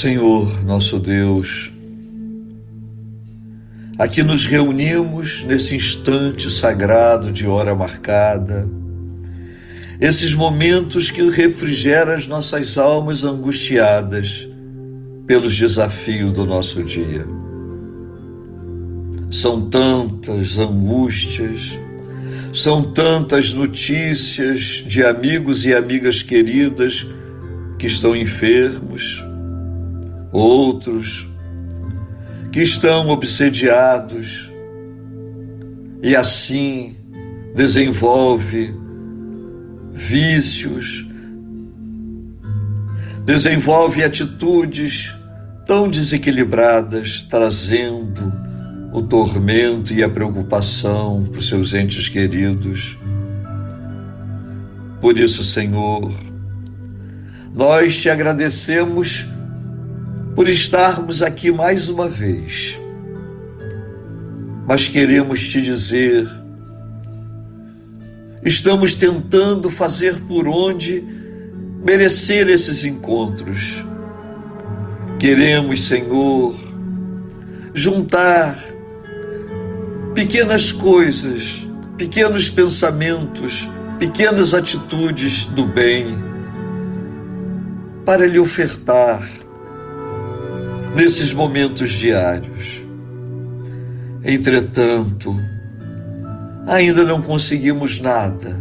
Senhor, nosso Deus, aqui nos reunimos nesse instante sagrado de hora marcada, esses momentos que refrigeram as nossas almas angustiadas pelos desafios do nosso dia. São tantas angústias, são tantas notícias de amigos e amigas queridas que estão enfermos, outros que estão obsediados e assim desenvolve vícios, desenvolve atitudes tão desequilibradas, trazendo o tormento e a preocupação para os seus entes queridos. Por isso, Senhor, nós te agradecemos por estarmos aqui mais uma vez, mas queremos te dizer: estamos tentando fazer por onde merecer esses encontros. Queremos, Senhor, juntar pequenas coisas, pequenos pensamentos, pequenas atitudes do bem para lhe ofertar nesses momentos diários. Entretanto, ainda não conseguimos nada,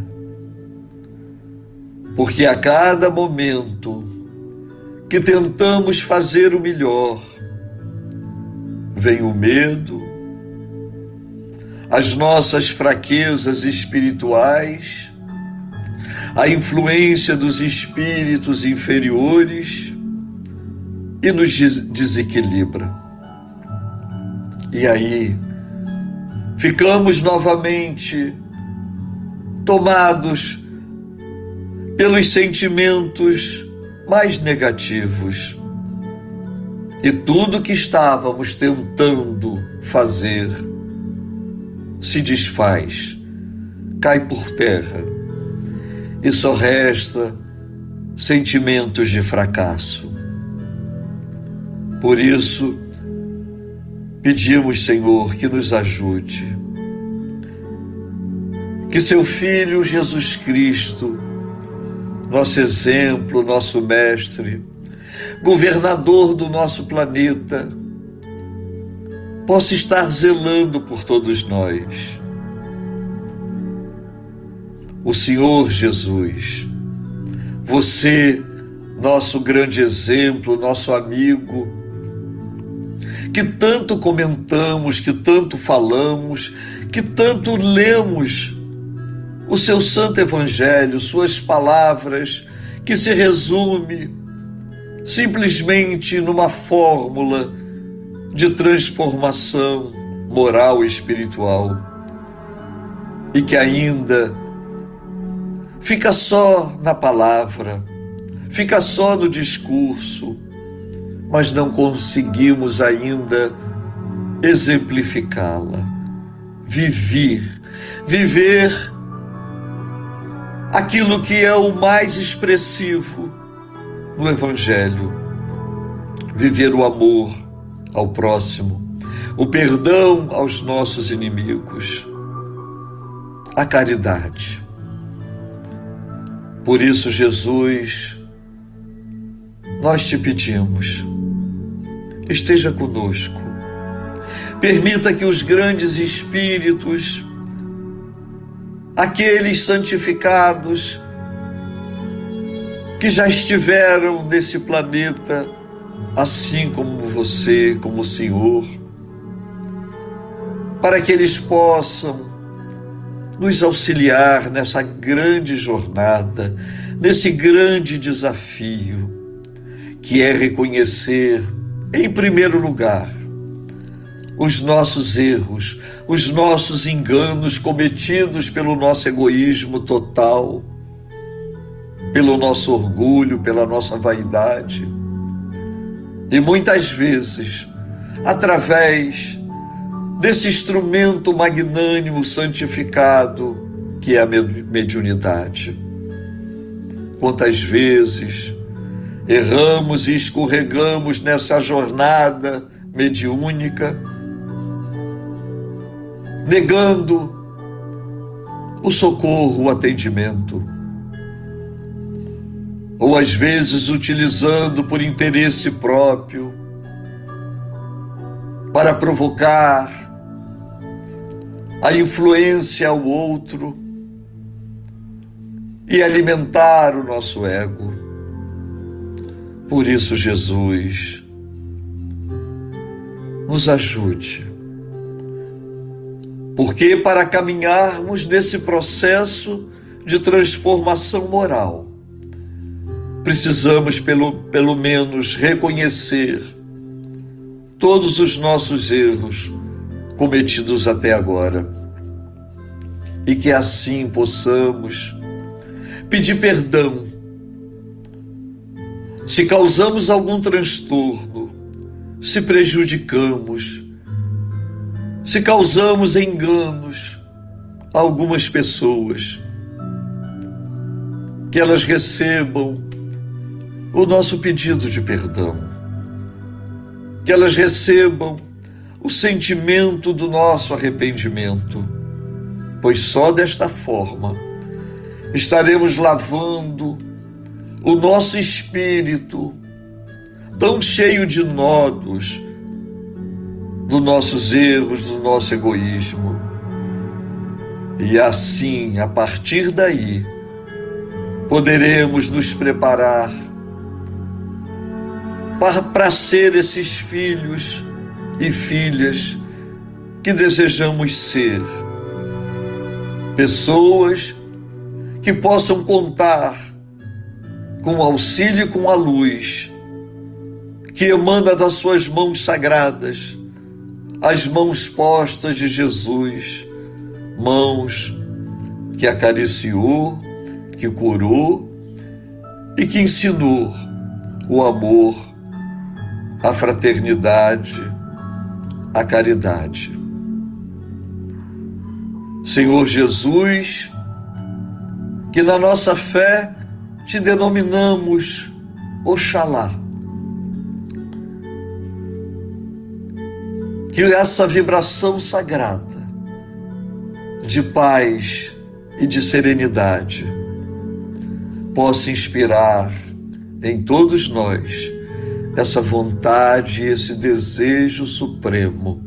porque a cada momento que tentamos fazer o melhor, vem o medo, as nossas fraquezas espirituais, a influência dos espíritos inferiores e nos desequilibra. E aí, ficamos novamente tomados pelos sentimentos mais negativos. E tudo que estávamos tentando fazer se desfaz, cai por terra e só resta sentimentos de fracasso. Por isso, pedimos, Senhor, que nos ajude. Que seu Filho Jesus Cristo, nosso exemplo, nosso mestre, governador do nosso planeta, possa estar zelando por todos nós. O Senhor Jesus, você, nosso grande exemplo, nosso amigo, que tanto comentamos, que tanto falamos, que tanto lemos o seu santo evangelho, suas palavras, que se resume simplesmente numa fórmula de transformação moral e espiritual. E que ainda fica só na palavra, fica só no discurso, mas não conseguimos ainda exemplificá-la, viver, viver aquilo que é o mais expressivo no Evangelho, viver o amor ao próximo, o perdão aos nossos inimigos, a caridade. Por isso, Jesus, nós te pedimos, esteja conosco. Permita que os grandes espíritos, aqueles santificados que já estiveram nesse planeta, assim como você, como o Senhor, para que eles possam nos auxiliar nessa grande jornada, nesse grande desafio, que é reconhecer, em primeiro lugar, os nossos erros, os nossos enganos cometidos pelo nosso egoísmo total, pelo nosso orgulho, pela nossa vaidade e muitas vezes, através desse instrumento magnânimo santificado que é a mediunidade. Quantas vezes erramos e escorregamos nessa jornada mediúnica, negando o socorro, o atendimento, ou às vezes utilizando por interesse próprio para provocar a influência ao outro e alimentar o nosso ego. Por isso, Jesus, nos ajude. Porque para caminharmos nesse processo de transformação moral, precisamos pelo, pelo menos reconhecer todos os nossos erros cometidos até agora e que assim possamos pedir perdão se causamos algum transtorno, se prejudicamos, se causamos enganos a algumas pessoas, que elas recebam o nosso pedido de perdão, que elas recebam o sentimento do nosso arrependimento, pois só desta forma estaremos lavando o nosso espírito, tão cheio de nodos, dos nossos erros, do nosso egoísmo. E assim, a partir daí, poderemos nos preparar para, ser esses filhos e filhas que desejamos ser. Pessoas que possam contar com o auxílio e com a luz que emana das suas mãos sagradas, as mãos postas de Jesus, mãos que acariciou, que curou e que ensinou o amor, a fraternidade, a caridade. Senhor Jesus, que na nossa fé te denominamos Oxalá. Que essa vibração sagrada de paz e de serenidade possa inspirar em todos nós essa vontade, esse desejo supremo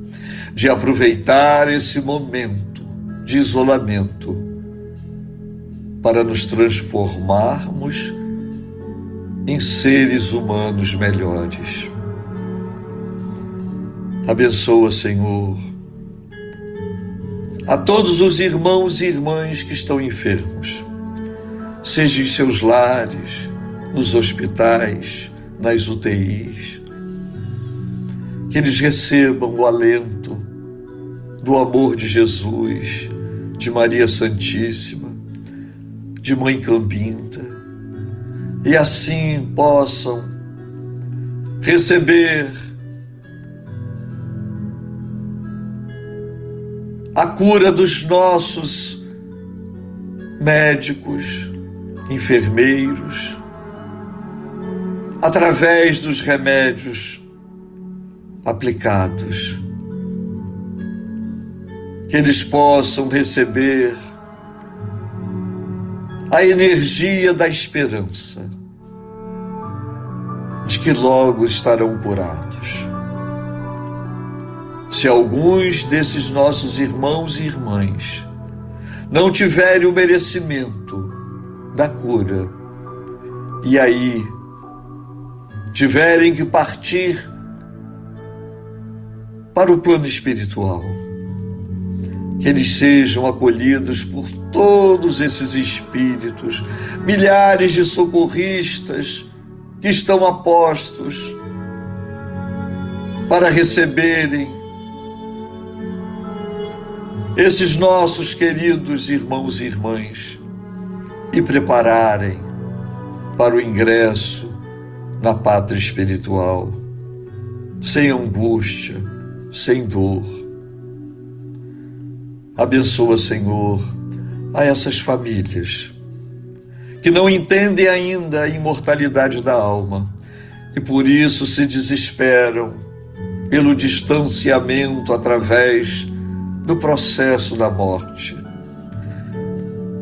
de aproveitar esse momento de isolamento para nos transformarmos em seres humanos melhores. Abençoa, Senhor, a todos os irmãos e irmãs que estão enfermos, seja em seus lares, nos hospitais, nas UTIs, que eles recebam o alento do amor de Jesus, de Maria Santíssima, de Mãe Cambinda, e assim possam receber a cura dos nossos médicos, enfermeiros, através dos remédios aplicados. Que eles possam receber a energia da esperança de que logo estarão curados. Se alguns desses nossos irmãos e irmãs não tiverem o merecimento da cura, e aí tiverem que partir para o plano espiritual, que eles sejam acolhidos por todos esses espíritos, milhares de socorristas que estão a postos para receberem esses nossos queridos irmãos e irmãs e prepararem para o ingresso na pátria espiritual, sem angústia, sem dor Abençoa, Senhor, a essas famílias que não entendem ainda a imortalidade da alma, e por isso se desesperam pelo distanciamento através do processo da morte.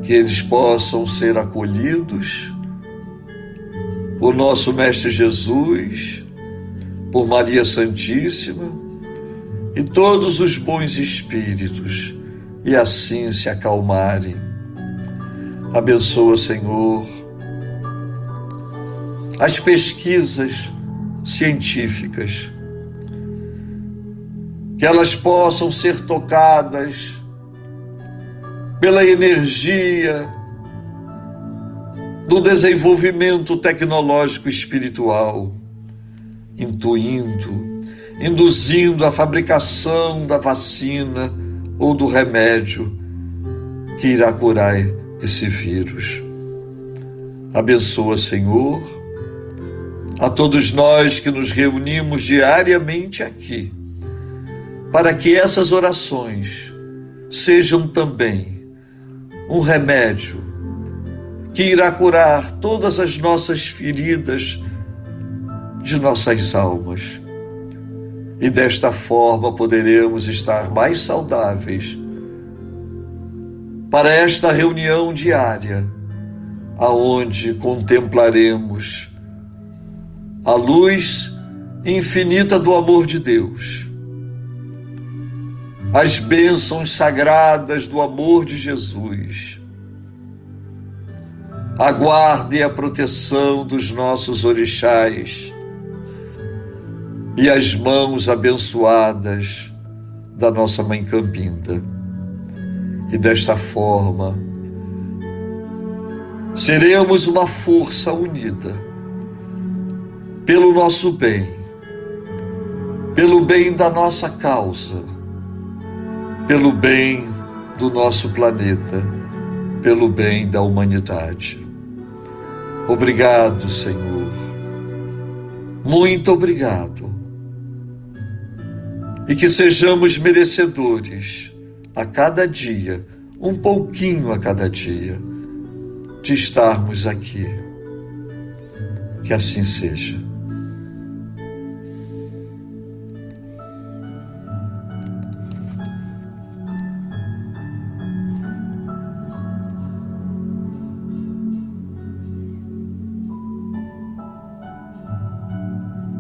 Que eles possam ser acolhidos por nosso Mestre Jesus, por Maria Santíssima e todos os bons espíritos, e assim se acalmarem. Abençoa, Senhor, as pesquisas científicas que elas possam ser tocadas pela energia do desenvolvimento tecnológico espiritual, intuindo, induzindo a fabricação da vacina ou do remédio que irá curar esse vírus. Abençoa, Senhor, a todos nós que nos reunimos diariamente aqui para que essas orações sejam também um remédio que irá curar todas as nossas feridas de nossas almas. E desta forma poderemos estar mais saudáveis para esta reunião diária, aonde contemplaremos a luz infinita do amor de Deus as bênçãos sagradas do amor de Jesus. Aguarde a proteção dos nossos orixás e as mãos abençoadas da nossa Mãe Campinda. E desta forma, seremos uma força unida pelo nosso bem, pelo bem da nossa causa pelo bem do nosso planeta, pelo bem da humanidade. Obrigado, Senhor. Muito obrigado. E que sejamos merecedores a cada dia, um pouquinho a cada dia, de estarmos aqui. Que assim seja.